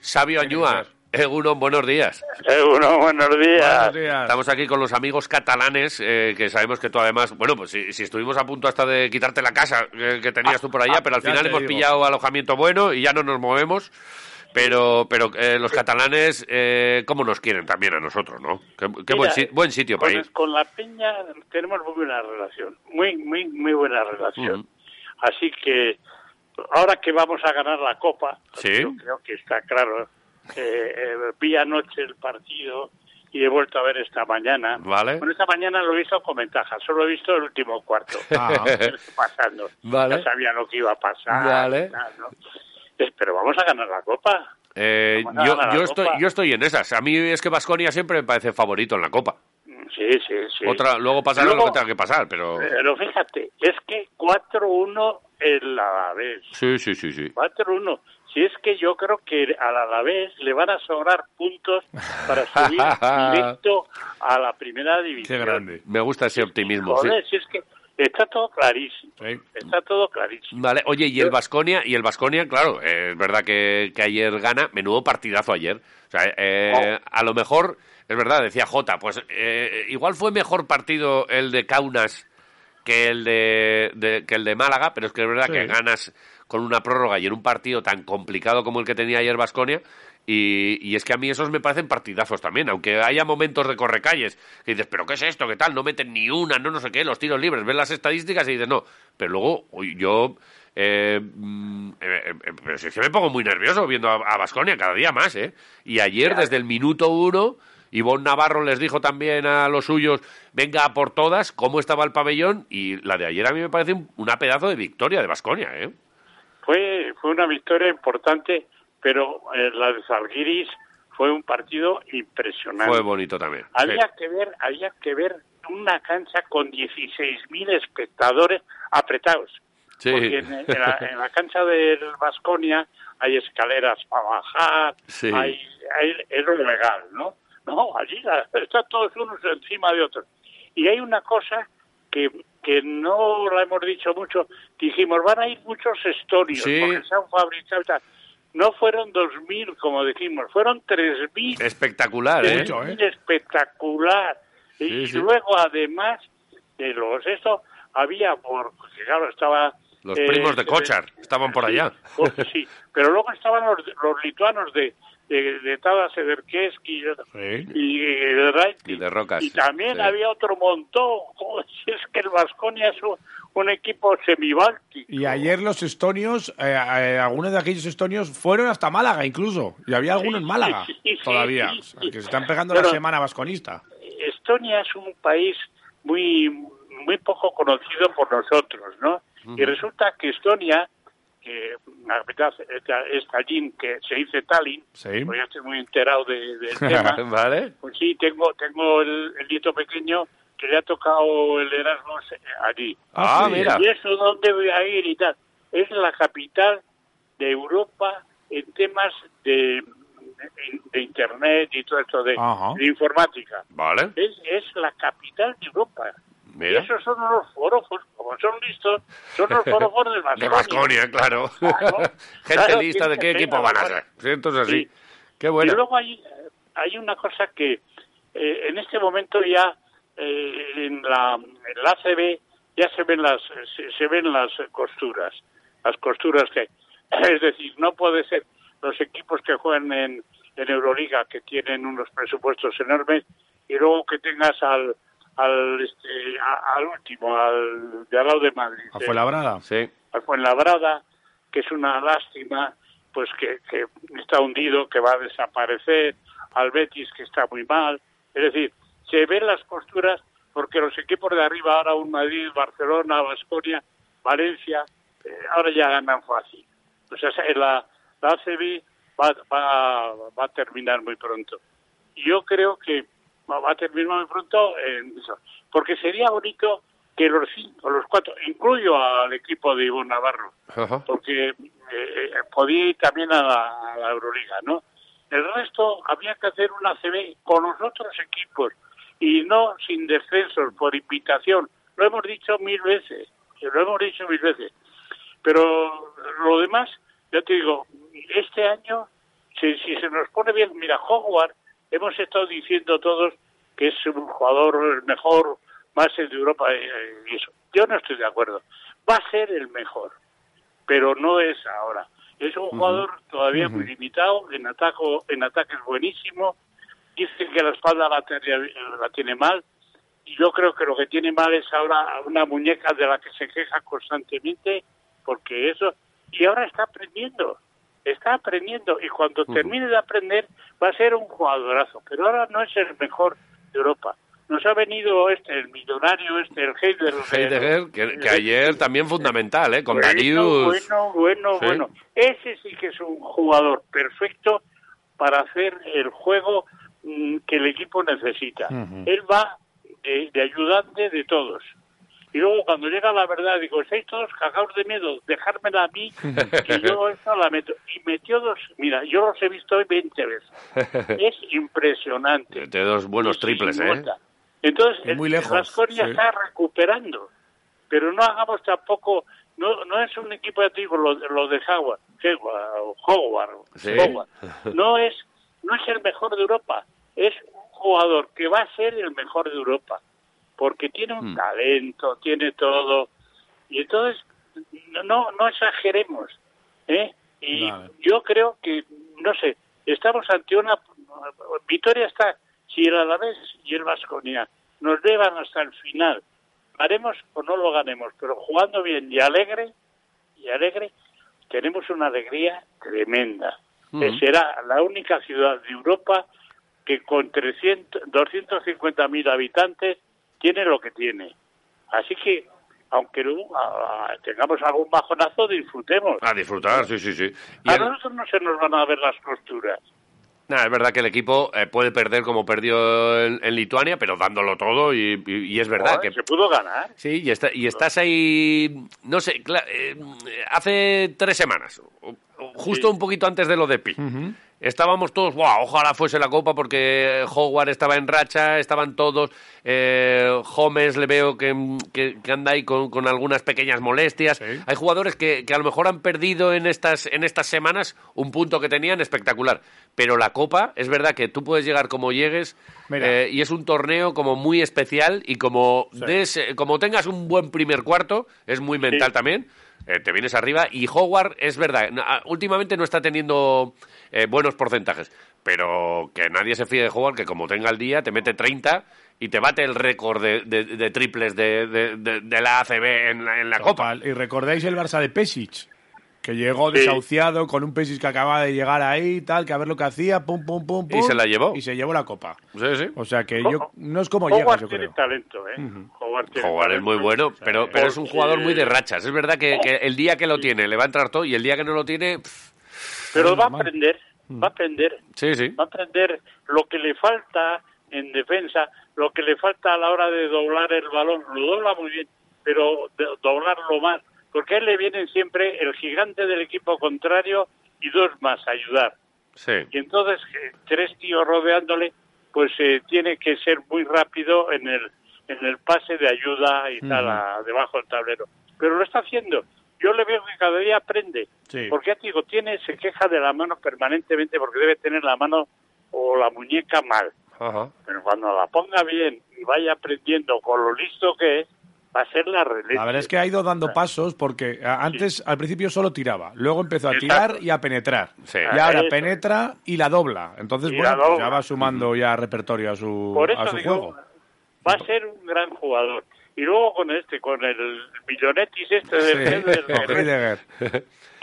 Sabio Añúa, Egunon, buenos días. Egunon, buenos días. Estamos aquí con los amigos catalanes, eh, que sabemos que tú además, bueno, pues si, si estuvimos a punto hasta de quitarte la casa eh, que tenías tú por allá, pero al final te hemos digo. pillado alojamiento bueno y ya no nos movemos. Pero, pero eh, los catalanes, eh, ¿cómo nos quieren también a nosotros, no? Qué, qué buen, Mira, si- buen sitio para ir. con la Peña tenemos muy buena relación, muy, muy, muy buena relación. Así que ahora que vamos a ganar la Copa, Sí. yo creo que está claro. Eh, eh, vi anoche el partido y he vuelto a ver esta mañana. Vale. Bueno, esta mañana lo he visto con ventaja, solo he visto el último cuarto. Ah. pasando. Vale. Ya sabía lo que iba a pasar. Vale. Eh, Pero vamos a ganar la Copa. Eh, yo, yo, estoy, Copa. yo estoy en esas. A mí es que Vasconia siempre me parece favorito en la Copa. Sí, sí, sí. Otra, luego pasará Luego- lo que tenga que pasar, pero... Pero fíjate, es que 4-1 el Alavés. Sí, sí, sí, sí. 4-1. Si es que yo creo que al Alavés le van a sobrar puntos para subir directo a la primera división. Qué grande. Me gusta ese optimismo. sí. Joder, si es que está todo clarísimo. Sí. Está todo clarísimo. Vale, oye, y el Vasconia, y el Vasconia, claro, eh, es verdad que, que ayer gana, menudo partidazo ayer. O sea, eh, a lo mejor, es verdad, decía Jota, pues eh, igual fue mejor partido el de Kaunas que el de, de- que el de Málaga, pero es que es verdad Sí. que ganas con una prórroga y en un partido tan complicado como el que tenía ayer Vasconia. Y, y es que a mí esos me parecen partidazos también, aunque haya momentos de correcalles que dices, pero ¿qué es esto? ¿Qué tal? No meten ni una, no no sé qué, los tiros libres, ves las estadísticas y dices, no. Pero luego uy, yo, eh, mm, eh, pero que me pongo muy nervioso viendo a Vasconia cada día más, ¿eh? Y ayer, desde el minuto uno, Ivonne Navarro les dijo también a los suyos, venga a por todas, cómo estaba el pabellón, y la de ayer a mí me parece un- una pedazo de victoria de Vasconia, ¿eh? Fue, fue una victoria importante, pero eh, la de Zalgiris fue un partido impresionante. Fue bonito también. Había sí. que ver, había que ver una cancha con 16.000 espectadores apretados. Sí. Porque en, en la, en la cancha del Vasconia hay escaleras para bajar, Sí. hay, hay- es lo legal, ¿no? No, allí la- están todos unos encima de otros. Y hay una cosa que, que no la hemos dicho mucho, dijimos, van a ir muchos estonios, Sí. porque se han fabricado tal. No fueron 2.000, como dijimos, fueron 3.000 Espectacular, ¿eh? Mucho, ¿eh? espectacular. Y Sí, luego, además de los esto, había, por, porque claro, estaba... Los eh, primos de Kochar estaban por allá. pues, sí, pero luego estaban los, los lituanos de, de, de Tadas Ederkeski Sí. y de Raiti. Y de Rocas, Y también sí. había otro montón. Joder, es que el Vasconia es un, un equipo semibáltico. Y ayer los estonios, eh, eh, algunos de aquellos estonios fueron hasta Málaga incluso. Y había algunos en Málaga sí, sí, todavía. sí, O sea, sí. que se están pegando Pero- la semana vasconista. Estonia es un país muy muy poco conocido por nosotros, ¿no? Y resulta que Estonia, que la capital es- Tallinn, que se dice Tallinn, Sí. pues yo estoy muy enterado de- del tema, ¿Vale? pues sí, tengo tengo el, el nieto pequeño que le ha tocado el Erasmus eh, allí. Ah, sí. mira. ¿Y eso dónde voy a ir y tal? Es la capital de Europa en temas de, de, de Internet y todo esto de, de informática. Vale. Es, es la capital de Europa. Mira. Y esos son los forofos, como son listos, son los forofos De Vasconia. Vasconia, claro. Claro. Gente Claro, lista de qué equipo van a ser. Entonces así. Sí. Qué bueno. Y luego hay, hay una cosa que eh, en este momento ya eh, en, la, en la ACB ya se ven las se, se ven las costuras, las costuras que es decir, no puede ser los equipos que juegan en, en Euroliga que tienen unos presupuestos enormes y luego que tengas al al este, a- al último, al de al lado de Madrid. A eh, Fuenlabrada. Sí. al Fuenlabrada, que es una lástima, pues que, que está hundido, que va a desaparecer, al Betis, que está muy mal. Es decir, se ven las costuras porque los equipos de arriba, ahora un Madrid, Barcelona, Vasconia, Valencia, eh, ahora ya ganan fácil. O sea, la, la ACB va, va, va a terminar muy pronto. Yo creo que va a terminar muy pronto en eso. Porque sería bonito que los cinco, los cuatro, incluyo al equipo de Ivo Navarro, Ajá. porque eh, podía ir también a la, a la Euroliga, ¿no? El resto había que hacer una CB con los otros equipos y no sin descensos, por invitación. Lo hemos dicho mil veces, lo hemos dicho mil veces. Pero lo demás, ya te digo, este año, si, si se nos pone bien, mira, Howard, hemos estado diciendo todos que es un jugador el mejor base de Europa eh, y eso. Yo no estoy de acuerdo. Va a ser el mejor, pero no es ahora. Es un jugador todavía muy limitado, en, ataco, en ataque es buenísimo. Dicen que la espalda la, la tiene mal, y yo creo que lo que tiene mal es ahora una muñeca de la que se queja constantemente, porque eso, y ahora está aprendiendo, está aprendiendo, y cuando termine de aprender va a ser un jugadorazo, pero ahora no es el mejor de Europa. Nos ha venido este, el millonario, este, el Heider. Heidegger, que, que ayer también fundamental, ¿eh? Con Bueno, Darius. Bueno, bueno, Sí. bueno. Ese sí que es un jugador perfecto para hacer el juego mm, que el equipo necesita. Él va de, de ayudante de todos. Y luego cuando llega la verdad, digo, estáis todos cagados de miedo, dejármela a mí, que yo esa la meto. Y metió dos, mira, yo los he visto hoy 20 veces. Es impresionante. De dos buenos triples, ¿eh? Entonces, muy el lejos, sí. está recuperando, pero no hagamos tampoco, no no es un equipo, te digo, lo, lo de Howard, Howard, Howard, Sí. Howard. no es no es el mejor de Europa, es un jugador que va a ser el mejor de Europa, porque tiene un Hmm. talento, tiene todo, y entonces no no, no exageremos, ¿eh? Y Vale. yo creo que, no sé, estamos ante una... Vitoria está, si el Alavés y el Vasconia nos llevan hasta el final, haremos o no lo ganemos, pero jugando bien y alegre, y alegre, tenemos una alegría tremenda. Eh, Será la única ciudad de Europa que con 300, 250 mil habitantes tiene lo que tiene. Así que, aunque no, tengamos algún bajonazo, disfrutemos. A disfrutar, sí, sí, sí. Y A el- nosotros no se nos van a ver las costuras. Nah, es verdad que el equipo eh, puede perder como perdió en, en Lituania, pero dándolo todo y, y- y es verdad Joder, que... Se pudo ganar. Sí, y, está- y estás ahí, no sé, cla- eh, hace tres semanas, justo Sí. un poquito antes de lo de Pi. Estábamos todos, "Buah, ojalá fuese la copa porque Howard estaba en racha, estaban todos, eh, Holmes le veo que, que- que anda ahí con, con algunas pequeñas molestias. Sí. Hay jugadores que, que a lo mejor han perdido en estas, en estas semanas un punto que tenían espectacular. Pero la copa, es verdad que tú puedes llegar como llegues eh, y es un torneo como muy especial y como, des- eh, como tengas un buen primer cuarto, es muy mental Sí. también. eh, te vienes arriba y Howard es verdad, últimamente no está teniendo eh, buenos porcentajes, pero que nadie se fíe de Howard que como tenga el día te mete 30 y te bate el récord de, de- de triples de, de- de- de la ACB en la, en la Copa. Y recordáis el Barça de Pesic, que llegó Sí. desahuciado con un Pesic que acababa de llegar ahí y tal, que a ver lo que hacía, pum, pum, pum, Y pum. se la llevó. Y se llevó la copa. Sí, sí. O sea que yo no es como llegas, yo tiene creo. talento, ¿eh? Howard, tiene Howard es muy bueno, pero, pero es un jugador muy de rachas. Es verdad que, que el día que lo tiene le va a entrar todo y el día que no lo tiene... pff, Pero va a aprender, Mm. va a aprender. sí, sí. va a aprender lo que le falta en defensa, lo que le falta a la hora de doblar el balón. Lo dobla muy bien, pero doblarlo más. Porque a él le vienen siempre el gigante del equipo contrario y dos más a ayudar. Sí. Y entonces, eh, tres tíos rodeándole, pues eh, tiene que ser muy rápido en el, en el pase de ayuda y tal, a- debajo del tablero. Pero lo está haciendo. Yo le veo que cada día aprende. Sí. Porque digo, tiene, se queja de la mano permanentemente porque debe tener la mano o la muñeca mal. Ajá. Pero cuando la ponga bien y vaya aprendiendo con lo listo que es, va a ser la releche. La verdad es que ha ido dando pasos porque antes, al principio solo tiraba, luego empezó a Exacto. tirar y a penetrar. Sí. Y ahora Eso. penetra y la dobla. Entonces, Y bueno, pues dobla. ya va sumando ya repertorio a su, Por a su digo, juego. va a ser un gran jugador. Y luego con este, con el millonetis este del Sí, Heidegger.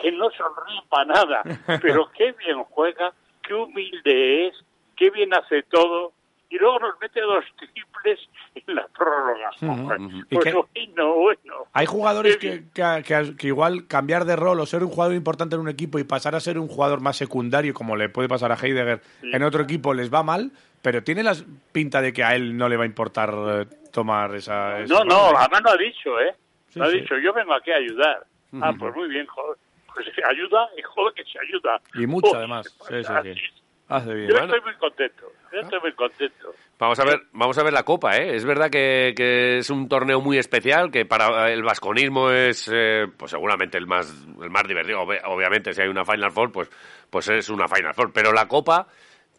que no sonríe para nada, pero qué bien juega, qué humilde es, qué bien hace todo, y luego nos mete dos triples en la prórroga. Joder, ¿Y Pues bueno, bueno. Hay jugadores Sí, que, que- que- que igual cambiar de rol o ser un jugador importante en un equipo y pasar a ser un jugador más secundario, como le puede pasar a Heidegger, en otro equipo les va mal, pero tiene la pinta de que a él no le va a importar eh, tomar esa... No, no, además lo ha dicho, ¿eh? Sí, lo ha sí. dicho, yo vengo aquí a ayudar. Ah, pues muy bien, joder. Pues ayuda y joder que se ayuda. Y mucho, además. Sí, sí, así sí. es. Hace bien. Yo Bueno. estoy muy contento. Yo estoy muy contento. Vamos a ver, vamos a ver la Copa, ¿eh? Es verdad que, que es un torneo muy especial, que para el vasconismo es, eh, pues seguramente el más, el más divertido. Ob- obviamente, si hay una Final Four, pues, pues es una Final Four. Pero la Copa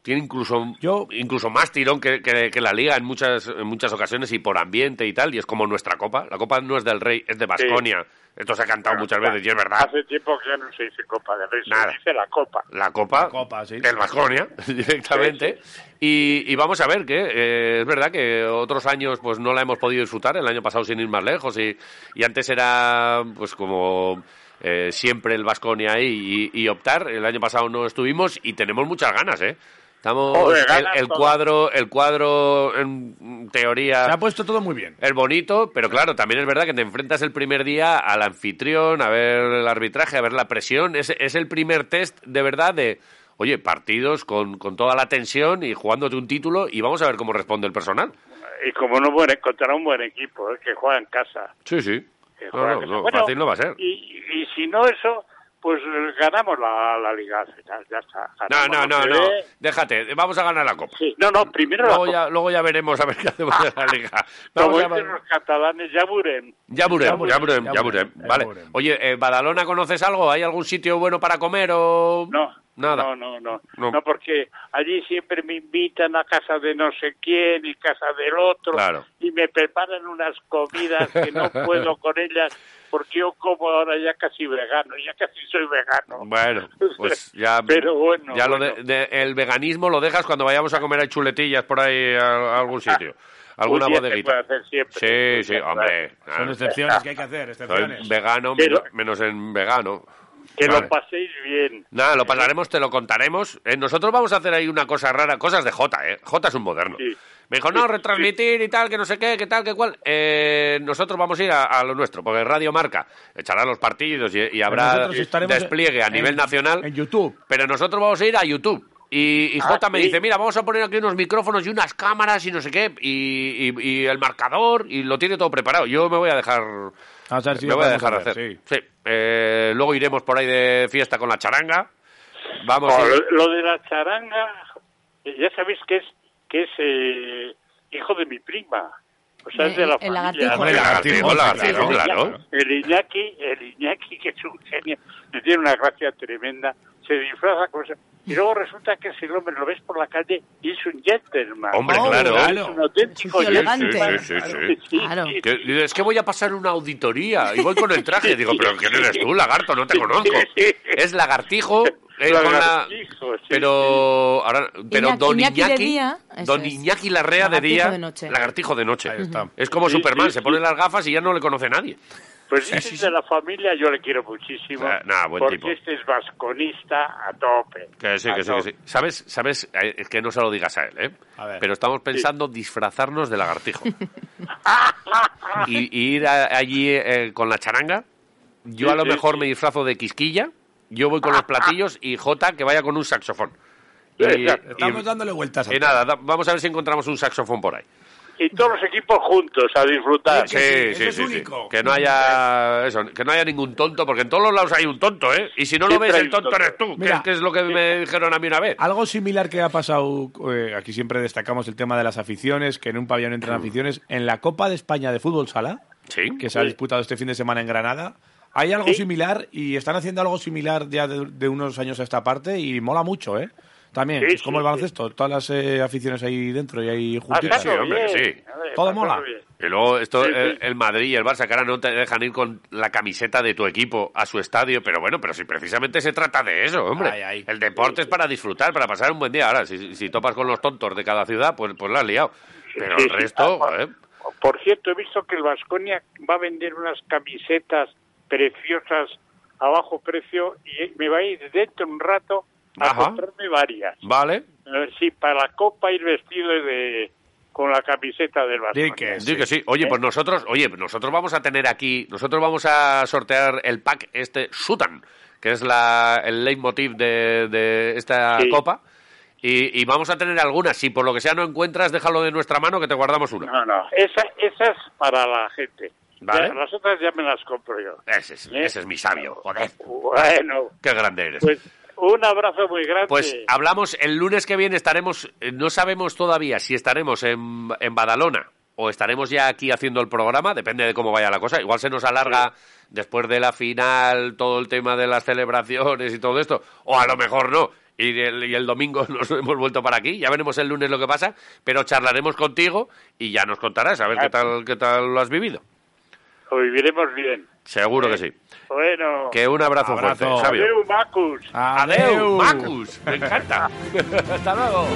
tiene incluso, Yo- incluso más tirón que, que- que la Liga en muchas, en muchas ocasiones y por ambiente y tal, y es como nuestra Copa. La Copa no es del Rey, es de Vasconia. Esto se ha cantado muchas veces y es verdad. Hace tiempo que ya no se dice Copa de Rey, Nada. se dice la Copa. la copa, La copa, sí. del Vasconia directamente y, y vamos a ver que eh, es verdad que otros años pues no la hemos podido disfrutar el año pasado sin ir más lejos y, y antes era pues como eh, siempre el Vasconia ahí y, y optar el año pasado no estuvimos y tenemos muchas ganas eh estamos Joder, el, ganas el todas. cuadro el cuadro en teoría Se ha puesto todo muy bien. es bonito, pero claro, también es verdad que te enfrentas el primer día al anfitrión, a ver el arbitraje, a ver la presión. Es, es el primer test de verdad de, oye, partidos con, con toda la tensión y jugándote un título y vamos a ver cómo responde el personal. Y como no buen, encontrar un buen equipo, ¿eh? que juega en casa. Sí, sí. No, Bueno, fácil no va a ser. Y, y si no eso, pues eh, ganamos la, la Liga al final, ya está. No, Ganamos no, no, no. Déjate, vamos a ganar la Copa. Sí, no, no, primero Luego la Copa. ya, luego ya veremos a ver qué hacemos en la Liga. Como Vamos a dicen los catalanes, ya verem. Ya veremos, Ya veremos, ya ya Vale. Oye, eh, ¿Badalona conoces algo? ¿Hay algún sitio bueno para comer o...? No, Nada. No, no, no, No. no. porque allí siempre me invitan a casa de no sé quién y casa del otro Claro. y me preparan unas comidas que no puedo con ellas porque yo como ahora ya casi vegano, ya casi soy vegano. Bueno, pues ya, Pero bueno, ya lo bueno. de, de- el veganismo lo dejas cuando vayamos a comer a chuletillas por ahí a, a algún sitio, alguna bodeguita. puede hacer siempre. Sí, sí, hombre. Son excepciones que hay que hacer, Soy excepciones. vegano Pero- menos en vegano. Que Vale. lo paséis bien. Nada, lo pasaremos, te lo contaremos. Eh, nosotros vamos a hacer ahí una cosa rara, cosas de Jota, ¿eh? Jota es un moderno. Sí. Me dijo, no, retransmitir y tal, que no sé qué, que tal, que cual. Eh, nosotros vamos a ir a, a lo nuestro, porque Radio Marca echará los partidos y, y habrá estaremos despliegue a en- nivel nacional. En YouTube. Pero nosotros vamos a ir a YouTube. Y, y Ah, Jota me sí. dice, mira, vamos a poner aquí unos micrófonos y unas cámaras y no sé qué, y, y- y el marcador, y lo tiene todo preparado. Yo me voy a dejar... A ver si me lo voy a dejar hacer, hacer. sí. Sí. Eh, luego iremos por ahí de fiesta con la charanga. Vamos a lo, de la charanga, ya sabéis que es que es eh, hijo de mi prima. O sea, es de la El- el familia. lagartijo. Hombre, lagartijo, lagartijo, El claro. Iñaki- El Iñaki, el Iñaki, que es un genio, que tiene una gracia tremenda, se disfraza con eso. Y luego resulta que ese hombre lo ves por la calle y es un gentleman. Hombre, Oh, claro. Es un auténtico Es elegante. Sí, sí, sí, Claro. Que- es que voy a pasar una auditoría y voy con el traje. Digo, pero ¿quién eres tú, lagarto? No te conozco. Es lagartijo. Eh, con la- Lagartijo, sí, pero ahora, pero Iñaki- Don Iñaki Iñaki, de día, Don es. Iñaki Larrea de Lagartijo día, de noche. lagartijo de noche. Ahí está. Es como Sí, Superman, sí, se sí. pone las gafas y ya no le conoce nadie. Pues este es de la familia, yo le quiero muchísimo. Ah, nah, buen porque tipo. este es vasconista a tope. Que sí, A que sí, que sí. ¿Sabes? ¿Sabes? Eh, Es que no se lo digas a él, ¿eh? A ver. Pero estamos pensando disfrazarnos de lagartijo. y, y ir a- allí eh, con la charanga. Yo Sí, a lo sí, mejor sí. me disfrazo de quisquilla. Yo voy con los platillos y Jota que vaya con un saxofón. Y. Estamos y- dándole vueltas a y nada, da- vamos a ver si encontramos un saxofón por ahí. Y todos los equipos juntos a disfrutar. Sí, sí, sí, eso sí, es sí. único. Que no haya eso, que no haya ningún tonto, porque en todos los lados hay un tonto, ¿eh? Y si no lo ves, el tonto tonto. eres tú, que Mira. es, que es lo que me dijeron a mí una vez. Algo similar que ha pasado, eh, aquí siempre destacamos el tema de las aficiones, que en un pabellón entran aficiones. En la Copa de España de Fútbol Sala, Sí. que se ha disputado este fin de semana en Granada, hay algo Sí. similar y están haciendo algo similar ya de, de unos años a esta parte y mola mucho, ¿eh? También, Sí, es como sí, el baloncesto, todas las eh, aficiones ahí dentro y ahí Ah, juntitas. sí, hombre, sí. Ver, Todo mola. bien. Y luego esto, Sí, sí. El, el Madrid y el Barça, que ahora no te dejan ir con la camiseta de tu equipo a su estadio, pero bueno, pero si precisamente se trata de eso, hombre. Ay, ay. El deporte es para disfrutar, para pasar un buen día. Ahora, si, si topas con los tontos de cada ciudad, pues, pues la has liado. Pero Sí, el sí. resto, Ah. Por cierto, he visto que el Vasconia va a vender unas camisetas preciosas a bajo precio y me va a ir dentro de un rato a Ajá. comprarme varias. Vale. A ver si para la copa ir vestido de, con la camiseta del. Di que Sí, que sí. Oye, pues nosotros, oye, nosotros vamos a tener aquí, nosotros vamos a sortear el pack este Sutan, que es la, el leitmotiv de, de esta Sí. copa. Y, y vamos a tener algunas. Si por lo que sea no encuentras, déjalo de nuestra mano que te guardamos una. No, no, esa, esa es para la gente. Vale. Las otras ya me las compro yo. Ese es, ¿Eh? ese es mi sabio, joder. Bueno, Qué grande eres. pues un abrazo muy grande. Pues hablamos el lunes que viene, estaremos, eh, no sabemos todavía si estaremos en, en Badalona o estaremos ya aquí haciendo el programa, depende de cómo vaya la cosa. Igual se nos alarga después de la final todo el tema de las celebraciones y todo esto, o a lo mejor no. Y el, y el domingo nos hemos vuelto para aquí, ya veremos el lunes lo que pasa, pero charlaremos contigo y ya nos contarás a ver qué tal, qué tal lo has vivido. Lo viviremos bien. Seguro que sí. Bueno. Que un abrazo, Abrazo. fuerte, Sabio. Adeu, Macus. Adeu, Macus. Me encanta. Hasta luego.